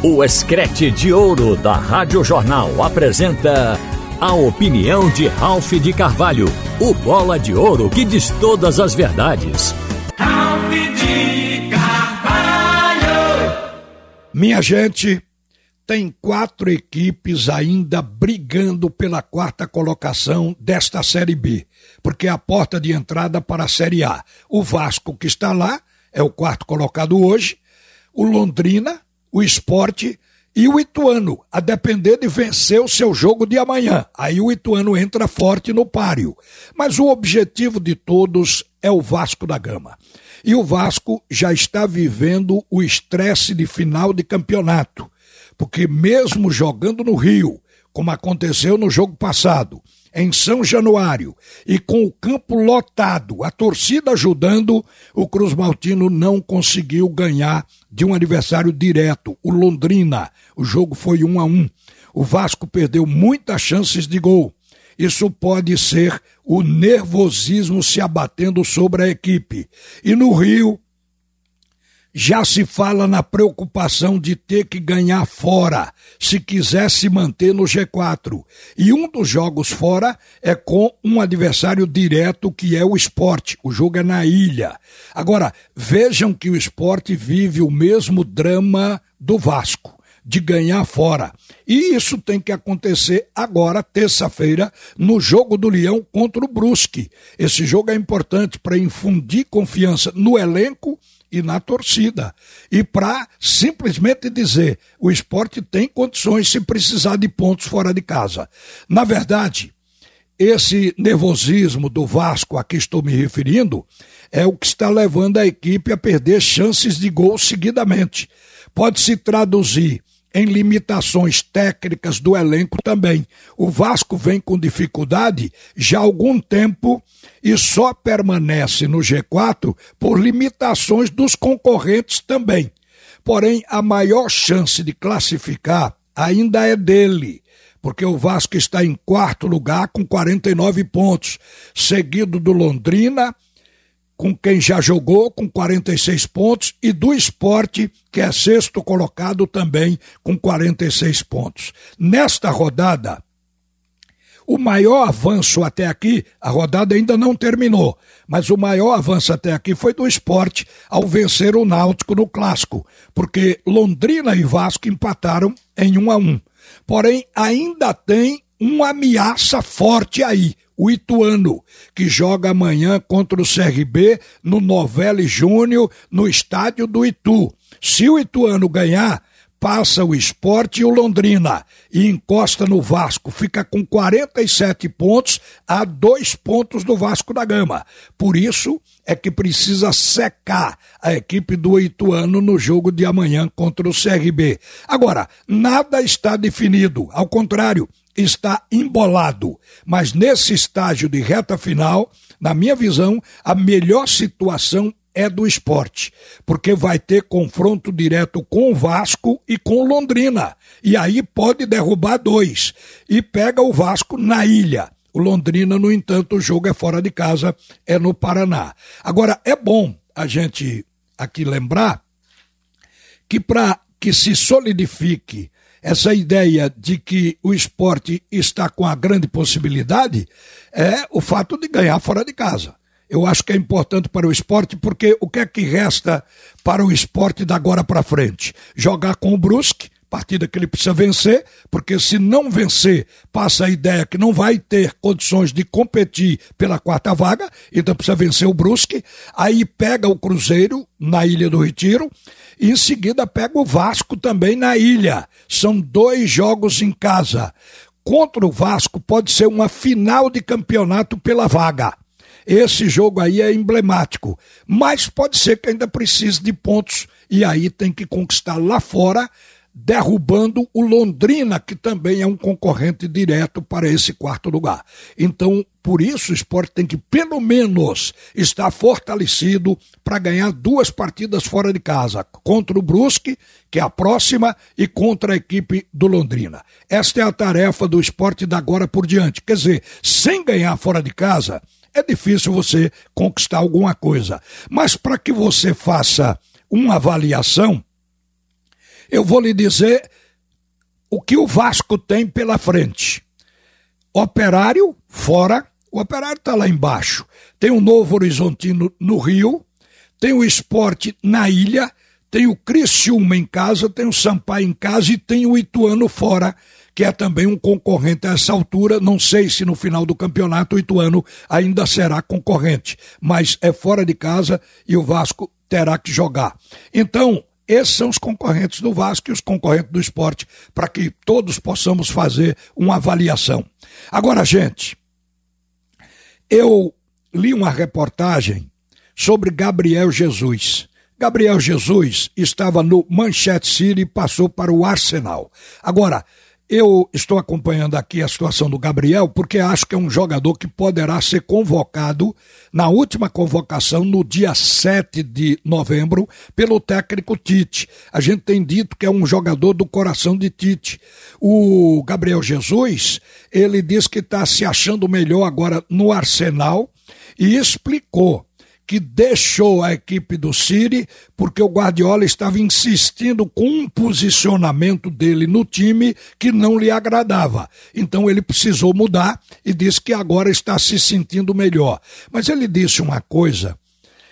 O Escrete de Ouro da Rádio Jornal apresenta a opinião de Ralph de Carvalho, o bola de ouro que diz todas as verdades. Ralph de Carvalho! Minha gente, tem quatro equipes ainda brigando pela quarta colocação desta Série B, porque é a porta de entrada para a Série A. O Vasco, que está lá, é o quarto colocado hoje, o Londrina, o Esporte e o Ituano, a depender de vencer o seu jogo de amanhã. Aí o Ituano entra forte no páreo. Mas o objetivo de todos é o Vasco da Gama. E o Vasco já está vivendo o estresse de final de campeonato porque mesmo jogando no Rio, como aconteceu no jogo passado, em São Januário, e com o campo lotado, a torcida ajudando, o Cruz Maltino não conseguiu ganhar de um adversário direto, o Londrina. O jogo foi um a um. O Vasco perdeu muitas chances de gol. Isso pode ser o nervosismo se abatendo sobre a equipe. E no Rio, já se fala na preocupação de ter que ganhar fora, se quiser se manter no G4. E um dos jogos fora é com um adversário direto que é o esporte. O jogo é na ilha. Agora, vejam que o esporte vive o mesmo drama do Vasco de ganhar fora. E isso tem que acontecer agora, terça-feira, no jogo do Leão contra o Brusque. Esse jogo é importante para infundir confiança no elenco e na torcida. E para simplesmente dizer, o esporte tem condições se precisar de pontos fora de casa. Na verdade, esse nervosismo do Vasco a que estou me referindo é o que está levando a equipe a perder chances de gol seguidamente. Pode se traduzir em limitações técnicas do elenco também. O Vasco vem com dificuldade já há algum tempo e só permanece no G4 por limitações dos concorrentes também. Porém, a maior chance de classificar ainda é dele, porque o Vasco está em quarto lugar com 49 pontos, seguido do Londrina com quem já jogou com 46 pontos e do esporte, que é sexto colocado também com 46 pontos. Nesta rodada, o maior avanço até aqui, a rodada ainda não terminou, mas o maior avanço até aqui foi do esporte ao vencer o Náutico no clássico, porque Londrina e Vasco empataram em 1 a 1. Porém, ainda tem uma ameaça forte aí o Ituano, que joga amanhã contra o CRB no Novelli Júnior, no estádio do Itu. Se o Ituano ganhar, passa o esporte e o Londrina e encosta no Vasco. Fica com 47 pontos a dois pontos do Vasco da Gama. Por isso é que precisa secar a equipe do Ituano no jogo de amanhã contra o CRB. Agora, nada está definido. Ao contrário, está embolado. Mas nesse estágio de reta final, na minha visão, a melhor situação é do esporte, porque vai ter confronto direto com o Vasco e com Londrina. E aí pode derrubar dois. E pega o Vasco na ilha. O Londrina, no entanto, o jogo é fora de casa, é no Paraná. Agora, é bom a gente aqui lembrar que para que se solidifique essa ideia de que o esporte está com a grande possibilidade é o fato de ganhar fora de casa. Eu acho que é importante para o esporte, porque o que é que resta para o esporte da agora para frente? Jogar com o Brusque, partida que ele precisa vencer, porque se não vencer, passa a ideia que não vai ter condições de competir pela quarta vaga, então precisa vencer o Brusque, aí pega o Cruzeiro na Ilha do Retiro, e em seguida pega o Vasco também na ilha. São dois jogos em casa. Contra o Vasco pode ser uma final de campeonato pela vaga. Esse jogo aí é emblemático, mas pode ser que ainda precise de pontos e aí tem que conquistar lá fora derrubando o Londrina, que também é um concorrente direto para esse quarto lugar. Então, por isso, o esporte tem que, pelo menos, estar fortalecido para ganhar duas partidas fora de casa, contra o Brusque, que é a próxima, e contra a equipe do Londrina. Esta é a tarefa do esporte da agora por diante. Quer dizer, sem ganhar fora de casa, é difícil você conquistar alguma coisa. Mas para que você faça uma avaliação, Eu vou lhe dizer o que o Vasco tem pela frente. Operário, fora. O Operário está lá embaixo. Tem o Novo Horizontino no Rio. Tem o Esporte na Ilha. Tem o Criciúma em casa. Tem o Sampaio em casa. E tem o Ituano fora, que é também um concorrente a essa altura. Não sei se no final do campeonato o Ituano ainda será concorrente. Mas é fora de casa e o Vasco terá que jogar. Então, esses são os concorrentes do Vasco e os concorrentes do esporte, para que todos possamos fazer uma avaliação. Agora, gente, eu li uma reportagem sobre Gabriel Jesus. Gabriel Jesus estava no Manchester City e passou para o Arsenal. Agora, eu estou acompanhando aqui a situação do Gabriel porque acho que é um jogador que poderá ser convocado na última convocação no dia 7 de novembro pelo técnico Tite. A gente tem dito que é um jogador do coração de Tite. O Gabriel Jesus, ele diz que está se achando melhor agora no Arsenal e explicou que deixou a equipe do City porque o Guardiola estava insistindo com um posicionamento dele no time que não lhe agradava. Então ele precisou mudar e disse que agora está se sentindo melhor. Mas ele disse uma coisa,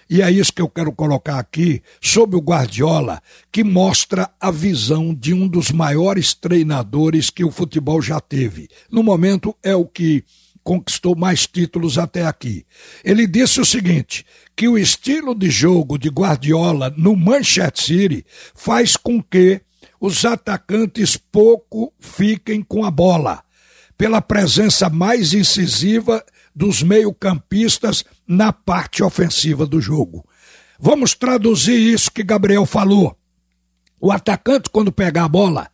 e é isso que eu quero colocar aqui, sobre o Guardiola, que mostra a visão de um dos maiores treinadores que o futebol já teve. No momento é o que conquistou mais títulos até aqui. Ele disse o seguinte: que o estilo de jogo de Guardiola no Manchester City faz com que os atacantes pouco fiquem com a bola, pela presença mais incisiva dos meio-campistas na parte ofensiva do jogo. Vamos traduzir isso que Gabriel falou. O atacante, quando pegar a bola,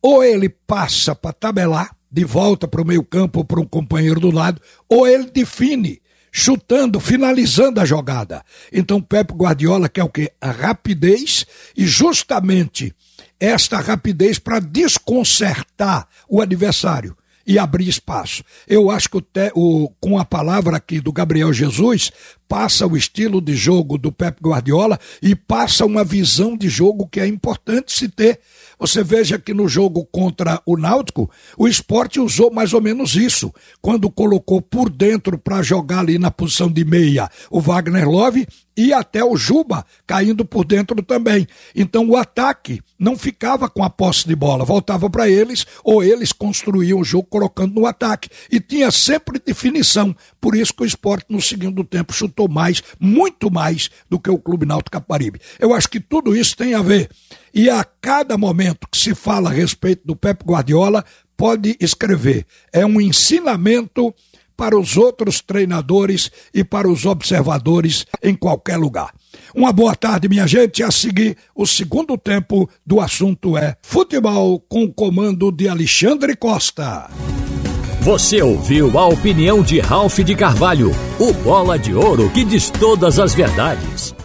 ou ele passa para tabelar, de volta para o meio-campo para um companheiro do lado, ou ele define, chutando, finalizando a jogada. Então, Pepe Guardiola quer o quê? A rapidez e justamente esta rapidez para desconcertar o adversário e abrir espaço. Eu acho que o, te, o, com a palavra aqui do Gabriel Jesus, passa o estilo de jogo do Pep Guardiola e passa uma visão de jogo que é importante se ter. Você veja que no jogo contra o Náutico, o esporte usou mais ou menos isso. Quando colocou por dentro para jogar ali na posição de meia o Wagner Love e até o Juba caindo por dentro também. Então o ataque não ficava com a posse de bola, voltava para eles ou eles construíam o jogo colocando no ataque. E tinha sempre definição. Por isso que o esporte no segundo tempo chutou mais, muito mais do que o Clube Náutico Caparibe. Eu acho que tudo isso tem a ver e a cada momento que se fala a respeito do Pep Guardiola, pode escrever. É um ensinamento para os outros treinadores e para os observadores em qualquer lugar. Uma boa tarde, minha gente. A seguir, o segundo tempo do assunto é futebol com o comando de Alexandre Costa. Você ouviu a opinião de Ralph de Carvalho, o bola de ouro que diz todas as verdades.